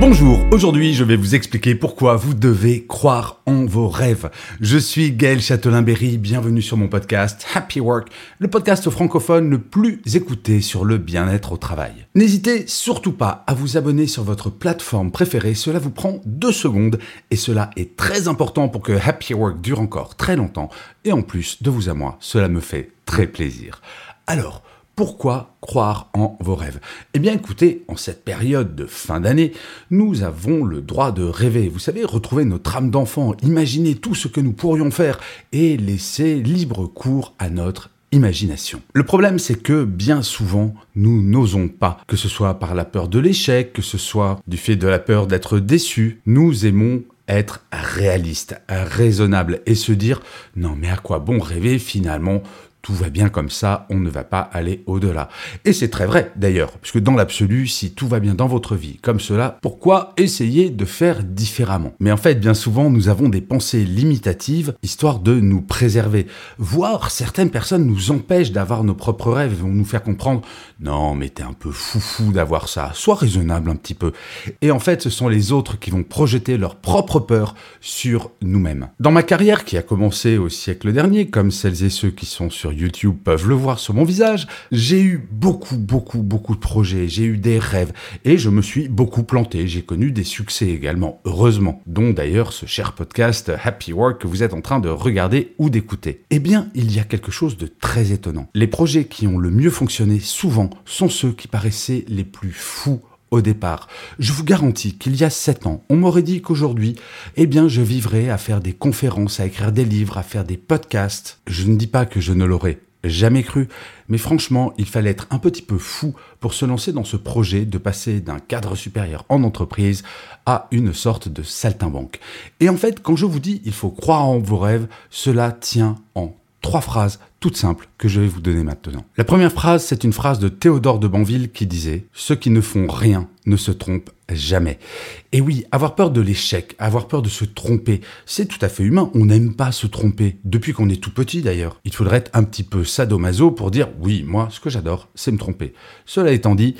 Bonjour, aujourd'hui je vais vous expliquer pourquoi vous devez croire en vos rêves. Je suis Gaël Châtelain-Berry, bienvenue sur mon podcast Happy Work, le podcast francophone le plus écouté sur le bien-être au travail. N'hésitez surtout pas à vous abonner sur votre plateforme préférée, cela vous prend deux secondes et cela est très important pour que Happy Work dure encore très longtemps et en plus de vous à moi, cela me fait très plaisir. Alors, pourquoi croire en vos rêves? Eh bien écoutez, en cette période de fin d'année, nous avons le droit de rêver. Vous savez, retrouver notre âme d'enfant, imaginer tout ce que nous pourrions faire et laisser libre cours à notre imagination. Le problème, c'est que bien souvent, nous n'osons pas, que ce soit par la peur de l'échec, que ce soit du fait de la peur d'être déçu, nous aimons être réaliste, raisonnable et se dire non mais à quoi bon rêver finalement? Tout va bien comme ça, on ne va pas aller au-delà. Et c'est très vrai d'ailleurs, puisque dans l'absolu, si tout va bien dans votre vie comme cela, pourquoi essayer de faire différemment? Mais en fait, bien souvent, nous avons des pensées limitatives, histoire de nous préserver. Voire certaines personnes nous empêchent d'avoir nos propres rêves, vont nous faire comprendre, non mais t'es un peu foufou d'avoir ça, sois raisonnable un petit peu. Et en fait, ce sont les autres qui vont projeter leur propre peur sur nous-mêmes. Dans ma carrière qui a commencé au siècle dernier, comme celles et ceux qui sont sur YouTube peuvent le voir sur mon visage, j'ai eu beaucoup, beaucoup, beaucoup de projets, j'ai eu des rêves, et je me suis beaucoup planté, j'ai connu des succès également, heureusement, dont d'ailleurs ce cher podcast Happy Work que vous êtes en train de regarder ou d'écouter. Eh bien, il y a quelque chose de très étonnant. Les projets qui ont le mieux fonctionné souvent sont ceux qui paraissaient les plus fous au départ. Je vous garantis qu'il y a sept ans, on m'aurait dit qu'aujourd'hui, eh bien, je vivrais à faire des conférences, à écrire des livres, à faire des podcasts. Je ne dis pas que je ne l'aurais jamais cru, mais franchement, il fallait être un petit peu fou pour se lancer dans ce projet de passer d'un cadre supérieur en entreprise à une sorte de saltimbanque. Et en fait, quand je vous dis il faut croire en vos rêves, cela tient en trois phrases toutes simples que je vais vous donner maintenant. La première phrase, c'est une phrase de Théodore de Banville qui disait ⁇ Ceux qui ne font rien ne se trompent jamais. Et oui, avoir peur de l'échec, avoir peur de se tromper, c'est tout à fait humain. On n'aime pas se tromper, depuis qu'on est tout petit d'ailleurs. Il faudrait être un petit peu sadomaso pour dire oui, moi, ce que j'adore, c'est me tromper. Cela étant dit,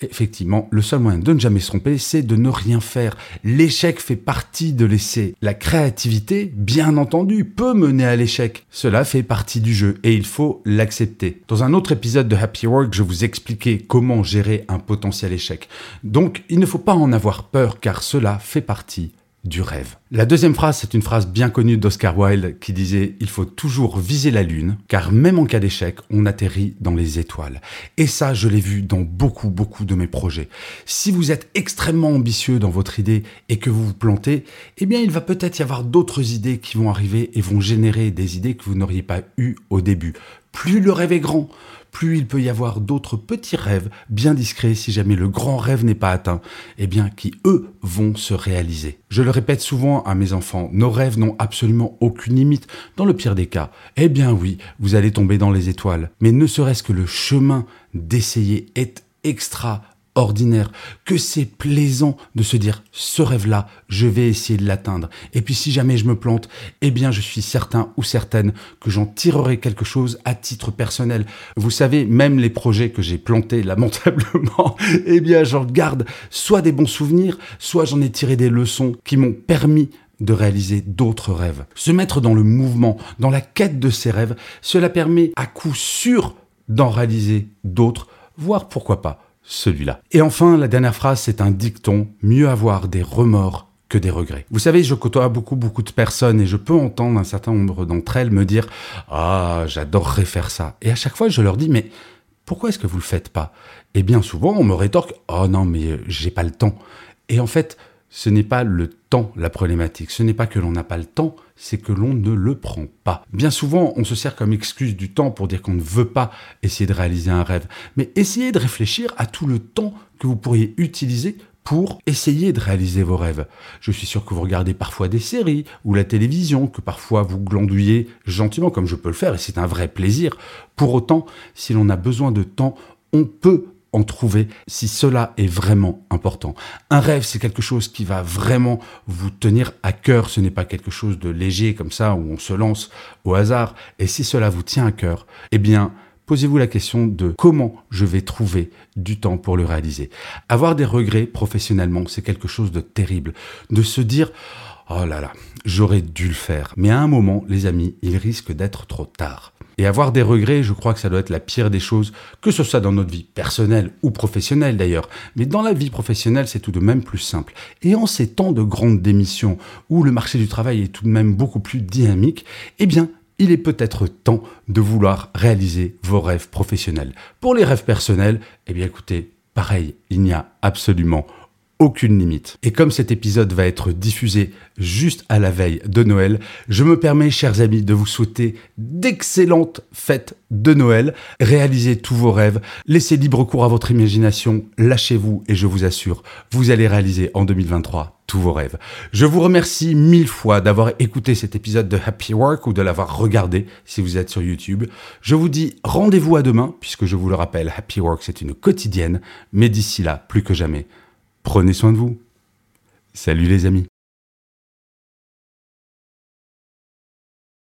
effectivement, le seul moyen de ne jamais se tromper, c'est de ne rien faire. L'échec fait partie de l'essai. La créativité, bien entendu, peut mener à l'échec. Cela fait partie du jeu et il faut l'accepter. Dans un autre épisode de Happy Work, je vous expliquais comment gérer un potentiel échec. Donc, il ne faut pas en avoir peur car cela fait partie du rêve. La deuxième phrase, c'est une phrase bien connue d'Oscar Wilde qui disait Il faut toujours viser la lune, car même en cas d'échec, on atterrit dans les étoiles. Et ça, je l'ai vu dans beaucoup, beaucoup de mes projets. Si vous êtes extrêmement ambitieux dans votre idée et que vous vous plantez, eh bien, il va peut-être y avoir d'autres idées qui vont arriver et vont générer des idées que vous n'auriez pas eues au début. Plus le rêve est grand, plus il peut y avoir d'autres petits rêves bien discrets si jamais le grand rêve n'est pas atteint, et eh bien qui eux vont se réaliser. Je le répète souvent à mes enfants, nos rêves n'ont absolument aucune limite. Dans le pire des cas, eh bien oui, vous allez tomber dans les étoiles, mais ne serait-ce que le chemin d'essayer est extra ordinaire, que c'est plaisant de se dire ce rêve-là, je vais essayer de l'atteindre. Et puis si jamais je me plante, eh bien je suis certain ou certaine que j'en tirerai quelque chose à titre personnel. Vous savez, même les projets que j'ai plantés lamentablement, eh bien j'en garde soit des bons souvenirs, soit j'en ai tiré des leçons qui m'ont permis de réaliser d'autres rêves. Se mettre dans le mouvement, dans la quête de ses rêves, cela permet à coup sûr d'en réaliser d'autres, voire pourquoi pas celui-là. Et enfin, la dernière phrase, c'est un dicton, mieux avoir des remords que des regrets. Vous savez, je côtoie beaucoup, beaucoup de personnes et je peux entendre un certain nombre d'entre elles me dire Ah, j'adorerais faire ça. Et à chaque fois, je leur dis Mais pourquoi est-ce que vous le faites pas? Et bien souvent, on me rétorque Oh non, mais j'ai pas le temps. Et en fait, ce n'est pas le la problématique. Ce n'est pas que l'on n'a pas le temps, c'est que l'on ne le prend pas. Bien souvent, on se sert comme excuse du temps pour dire qu'on ne veut pas essayer de réaliser un rêve. Mais essayez de réfléchir à tout le temps que vous pourriez utiliser pour essayer de réaliser vos rêves. Je suis sûr que vous regardez parfois des séries ou la télévision, que parfois vous glandouillez gentiment comme je peux le faire et c'est un vrai plaisir. Pour autant, si l'on a besoin de temps, on peut en trouver si cela est vraiment important. Un rêve, c'est quelque chose qui va vraiment vous tenir à cœur. Ce n'est pas quelque chose de léger comme ça où on se lance au hasard. Et si cela vous tient à cœur, eh bien, posez-vous la question de comment je vais trouver du temps pour le réaliser. Avoir des regrets professionnellement, c'est quelque chose de terrible. De se dire, oh là là, j'aurais dû le faire. Mais à un moment, les amis, il risque d'être trop tard. Et avoir des regrets, je crois que ça doit être la pire des choses, que ce soit dans notre vie personnelle ou professionnelle d'ailleurs. Mais dans la vie professionnelle, c'est tout de même plus simple. Et en ces temps de grande démission, où le marché du travail est tout de même beaucoup plus dynamique, eh bien, il est peut-être temps de vouloir réaliser vos rêves professionnels. Pour les rêves personnels, eh bien écoutez, pareil, il n'y a absolument aucune limite. Et comme cet épisode va être diffusé juste à la veille de Noël, je me permets, chers amis, de vous souhaiter d'excellentes fêtes de Noël. Réalisez tous vos rêves, laissez libre cours à votre imagination, lâchez-vous et je vous assure, vous allez réaliser en 2023 tous vos rêves. Je vous remercie mille fois d'avoir écouté cet épisode de Happy Work ou de l'avoir regardé si vous êtes sur YouTube. Je vous dis rendez-vous à demain, puisque je vous le rappelle, Happy Work c'est une quotidienne, mais d'ici là, plus que jamais, Prenez soin de vous. Salut les amis.